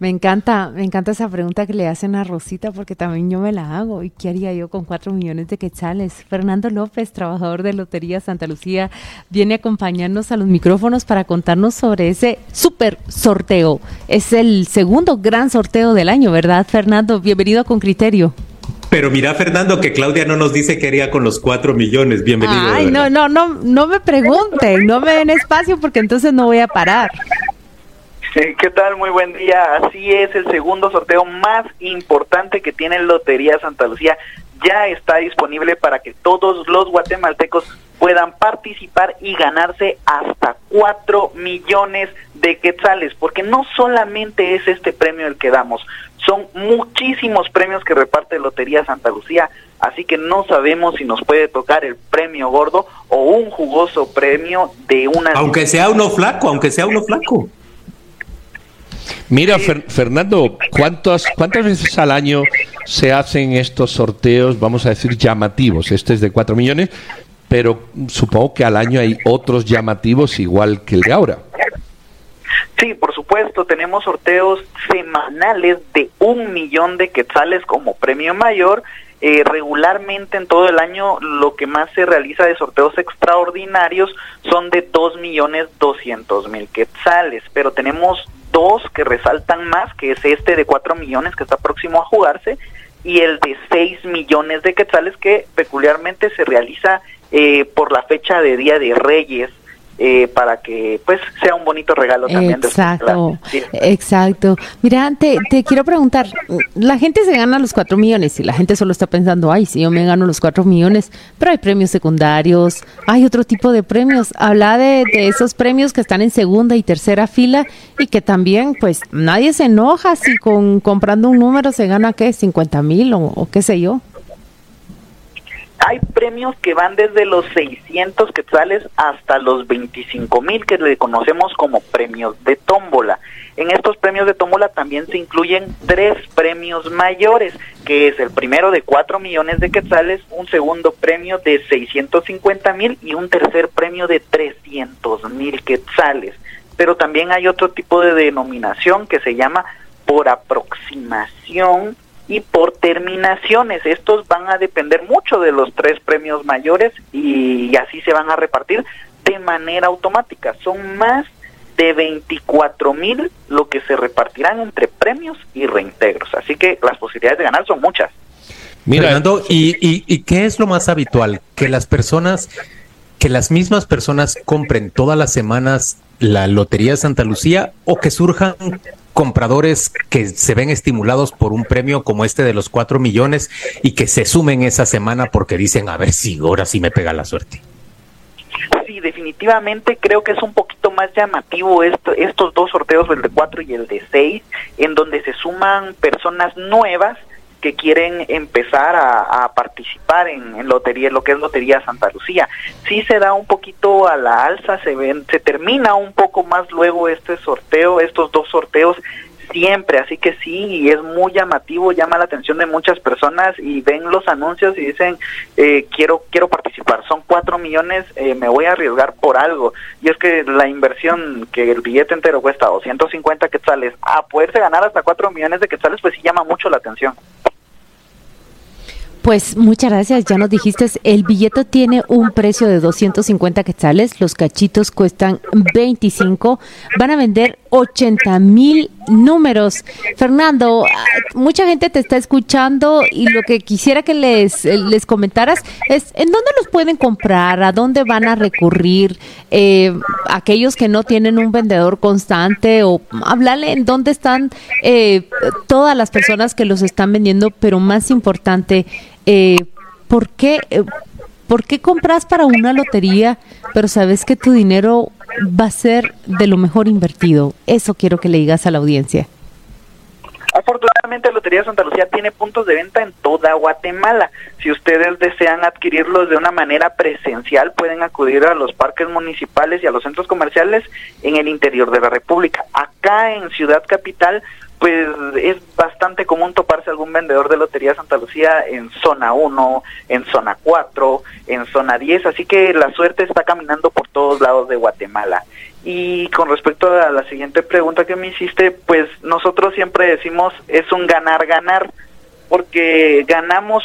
Me encanta, me encanta esa pregunta que le hacen a Rosita porque también yo me la hago. ¿Y qué haría yo con cuatro millones de quetzales? Fernando López, trabajador de Lotería Santa Lucía, viene a acompañarnos a los micrófonos para contarnos sobre ese super sorteo. Es el segundo gran sorteo del año, ¿verdad, Fernando? Bienvenido a Con Criterio. Pero mira, Fernando, que Claudia no nos dice qué haría con los cuatro millones. Bienvenido. Ay, no, no, no, no me pregunten, no me den espacio porque entonces no voy a parar. ¿Qué tal? Muy buen día. Así es, el segundo sorteo más importante que tiene Lotería Santa Lucía ya está disponible para que todos los guatemaltecos puedan participar y ganarse hasta cuatro millones de quetzales, porque no solamente es este premio el que damos, son muchísimos premios que reparte Lotería Santa Lucía, así que no sabemos si nos puede tocar el premio gordo o un jugoso premio de una... Aunque sea uno flaco, aunque sea uno flaco. Mira, Fernando, ¿cuántas, ¿cuántas veces al año se hacen estos sorteos, vamos a decir, llamativos? Este es de 4 millones, pero supongo que al año hay otros llamativos igual que el de ahora. Sí, por supuesto, tenemos sorteos semanales de un millón de quetzales como premio mayor. Eh, regularmente en todo el año lo que más se realiza de sorteos extraordinarios son de dos millones doscientos mil quetzales, pero tenemos dos que resaltan más, que es este de cuatro millones que está próximo a jugarse y el de seis millones de quetzales que peculiarmente se realiza eh, por la fecha de Día de Reyes eh, para que pues sea un bonito regalo también. Exacto, exacto. Mira, te, te, quiero preguntar, la gente se gana los cuatro millones y la gente solo está pensando, ay, si yo me gano los cuatro millones, pero hay premios secundarios, hay otro tipo de premios. Habla de, de esos premios que están en segunda y tercera fila y que también pues nadie se enoja si con comprando un número se gana, ¿qué? 50 mil o, o qué sé yo. Hay premios que van desde los 600 quetzales hasta los 25 mil que le conocemos como premios de tómbola. En estos premios de tómbola también se incluyen tres premios mayores, que es el primero de 4 millones de quetzales, un segundo premio de 650 mil y un tercer premio de 300 mil quetzales. Pero también hay otro tipo de denominación que se llama por aproximación y por terminaciones. Estos van a depender mucho de los tres premios mayores y así se van a repartir de manera automática. Son más de 24 mil lo que se repartirán entre premios y reintegros. Así que las posibilidades de ganar son muchas. Mira, Fernando, ¿y, y, y qué es lo más habitual? Que las personas, que las mismas personas compren todas las semanas la Lotería de Santa Lucía o que surjan compradores que se ven estimulados por un premio como este de los cuatro millones y que se sumen esa semana porque dicen, a ver si ahora sí me pega la suerte. Sí, definitivamente creo que es un poquito más llamativo esto, estos dos sorteos, el de cuatro y el de seis, en donde se suman personas nuevas que quieren empezar a, participar en, lotería, lo que es Lotería Santa Lucía. Sí se da un poquito a la alza, se ven, se termina un poco más luego este sorteo, estos dos sorteos siempre, así que sí, es muy llamativo, llama la atención de muchas personas y ven los anuncios y dicen, eh, quiero quiero participar, son cuatro millones, eh, me voy a arriesgar por algo. Y es que la inversión que el billete entero cuesta 250 quetzales, a poderse ganar hasta cuatro millones de quetzales, pues sí llama mucho la atención. Pues muchas gracias, ya nos dijiste, el billete tiene un precio de 250 quetzales, los cachitos cuestan 25, van a vender 80 mil números. Fernando, mucha gente te está escuchando y lo que quisiera que les, les comentaras es en dónde los pueden comprar, a dónde van a recurrir eh, aquellos que no tienen un vendedor constante o hablarle en dónde están eh, todas las personas que los están vendiendo, pero más importante, eh, ¿por, qué, eh, ¿por qué compras para una lotería, pero sabes que tu dinero va a ser de lo mejor invertido? Eso quiero que le digas a la audiencia. Afortunadamente, Lotería Santa Lucía tiene puntos de venta en toda Guatemala. Si ustedes desean adquirirlos de una manera presencial, pueden acudir a los parques municipales y a los centros comerciales en el interior de la República. Acá en Ciudad Capital pues es bastante común toparse algún vendedor de Lotería Santa Lucía en zona 1, en zona 4, en zona 10, así que la suerte está caminando por todos lados de Guatemala. Y con respecto a la siguiente pregunta que me hiciste, pues nosotros siempre decimos es un ganar-ganar, porque ganamos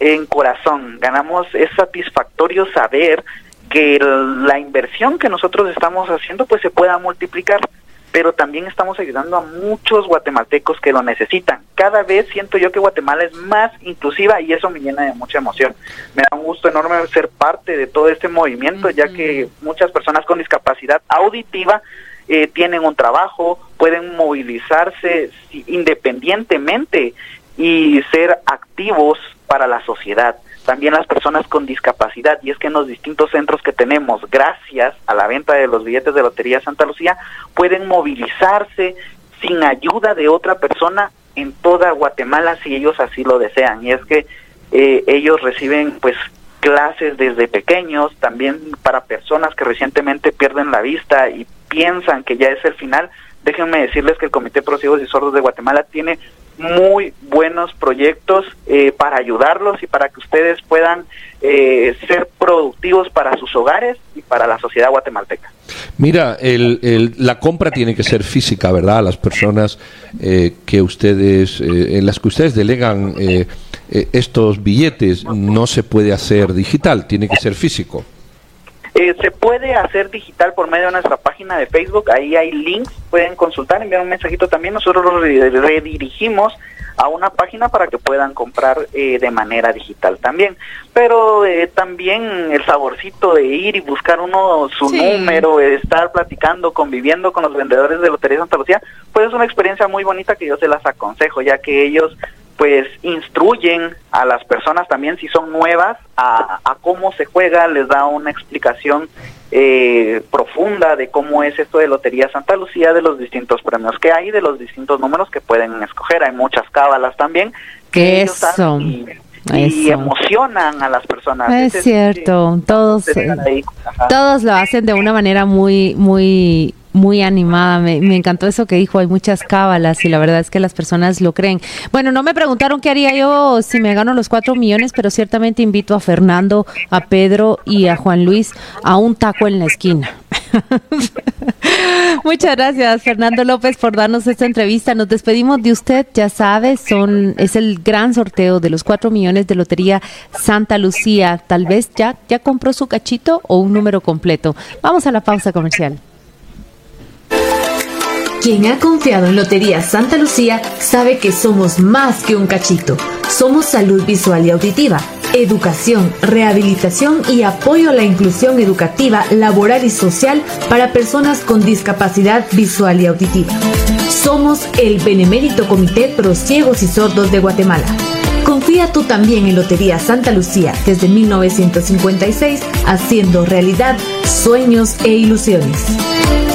en corazón, ganamos, es satisfactorio saber que la inversión que nosotros estamos haciendo pues se pueda multiplicar pero también estamos ayudando a muchos guatemaltecos que lo necesitan. Cada vez siento yo que Guatemala es más inclusiva y eso me llena de mucha emoción. Me da un gusto enorme ser parte de todo este movimiento, ya que muchas personas con discapacidad auditiva eh, tienen un trabajo, pueden movilizarse independientemente y ser activos para la sociedad también las personas con discapacidad y es que en los distintos centros que tenemos, gracias a la venta de los billetes de Lotería Santa Lucía, pueden movilizarse sin ayuda de otra persona en toda Guatemala si ellos así lo desean. Y es que eh, ellos reciben pues clases desde pequeños, también para personas que recientemente pierden la vista y piensan que ya es el final. Déjenme decirles que el Comité Pro Ciegos y Sordos de Guatemala tiene muy buenos proyectos eh, para ayudarlos y para que ustedes puedan eh, ser productivos para sus hogares y para la sociedad guatemalteca. Mira, el, la compra tiene que ser física, ¿verdad? Las personas eh, que ustedes, en las que ustedes delegan estos billetes, no se puede hacer digital, tiene que ser físico. Eh, se puede hacer digital por medio de nuestra página de Facebook, ahí hay links, pueden consultar, enviar un mensajito también, nosotros los redirigimos a una página para que puedan comprar eh, de manera digital también. Pero eh, también el saborcito de ir y buscar uno su número, estar platicando, conviviendo con los vendedores de Lotería Santa Lucía, pues es una experiencia muy bonita que yo se las aconsejo, ya que ellos pues instruyen a las personas también si son nuevas a, cómo se juega, les da una explicación eh, profunda de cómo es esto de Lotería Santa Lucía, de los distintos premios que hay, de los distintos números que pueden escoger. Hay muchas cábalas también que Eso. y, emocionan a las personas. Es, cierto, todos, todos lo hacen de una manera muy, muy muy animada. Me, encantó eso que dijo. Hay muchas cábalas y la verdad es que las personas lo creen. Bueno, no me preguntaron qué haría yo si me gano los cuatro millones, pero ciertamente invito a Fernando, a Pedro y a Juan Luis a un taco en la esquina. Muchas gracias, Fernando López, por darnos esta entrevista. Nos despedimos de usted, ya sabe, son, es el gran sorteo de los cuatro millones de Lotería Santa Lucía. Tal vez ya, ya compró su cachito o un número completo. Vamos a la pausa comercial. Quien ha confiado en Lotería Santa Lucía sabe que somos más que un cachito. Somos salud visual y auditiva, educación, rehabilitación y apoyo a la inclusión educativa, laboral y social para personas con discapacidad visual y auditiva. Somos el Benemérito Comité Pro Ciegos y Sordos de Guatemala. Confía tú también en Lotería Santa Lucía desde 1956, haciendo realidad sueños e ilusiones.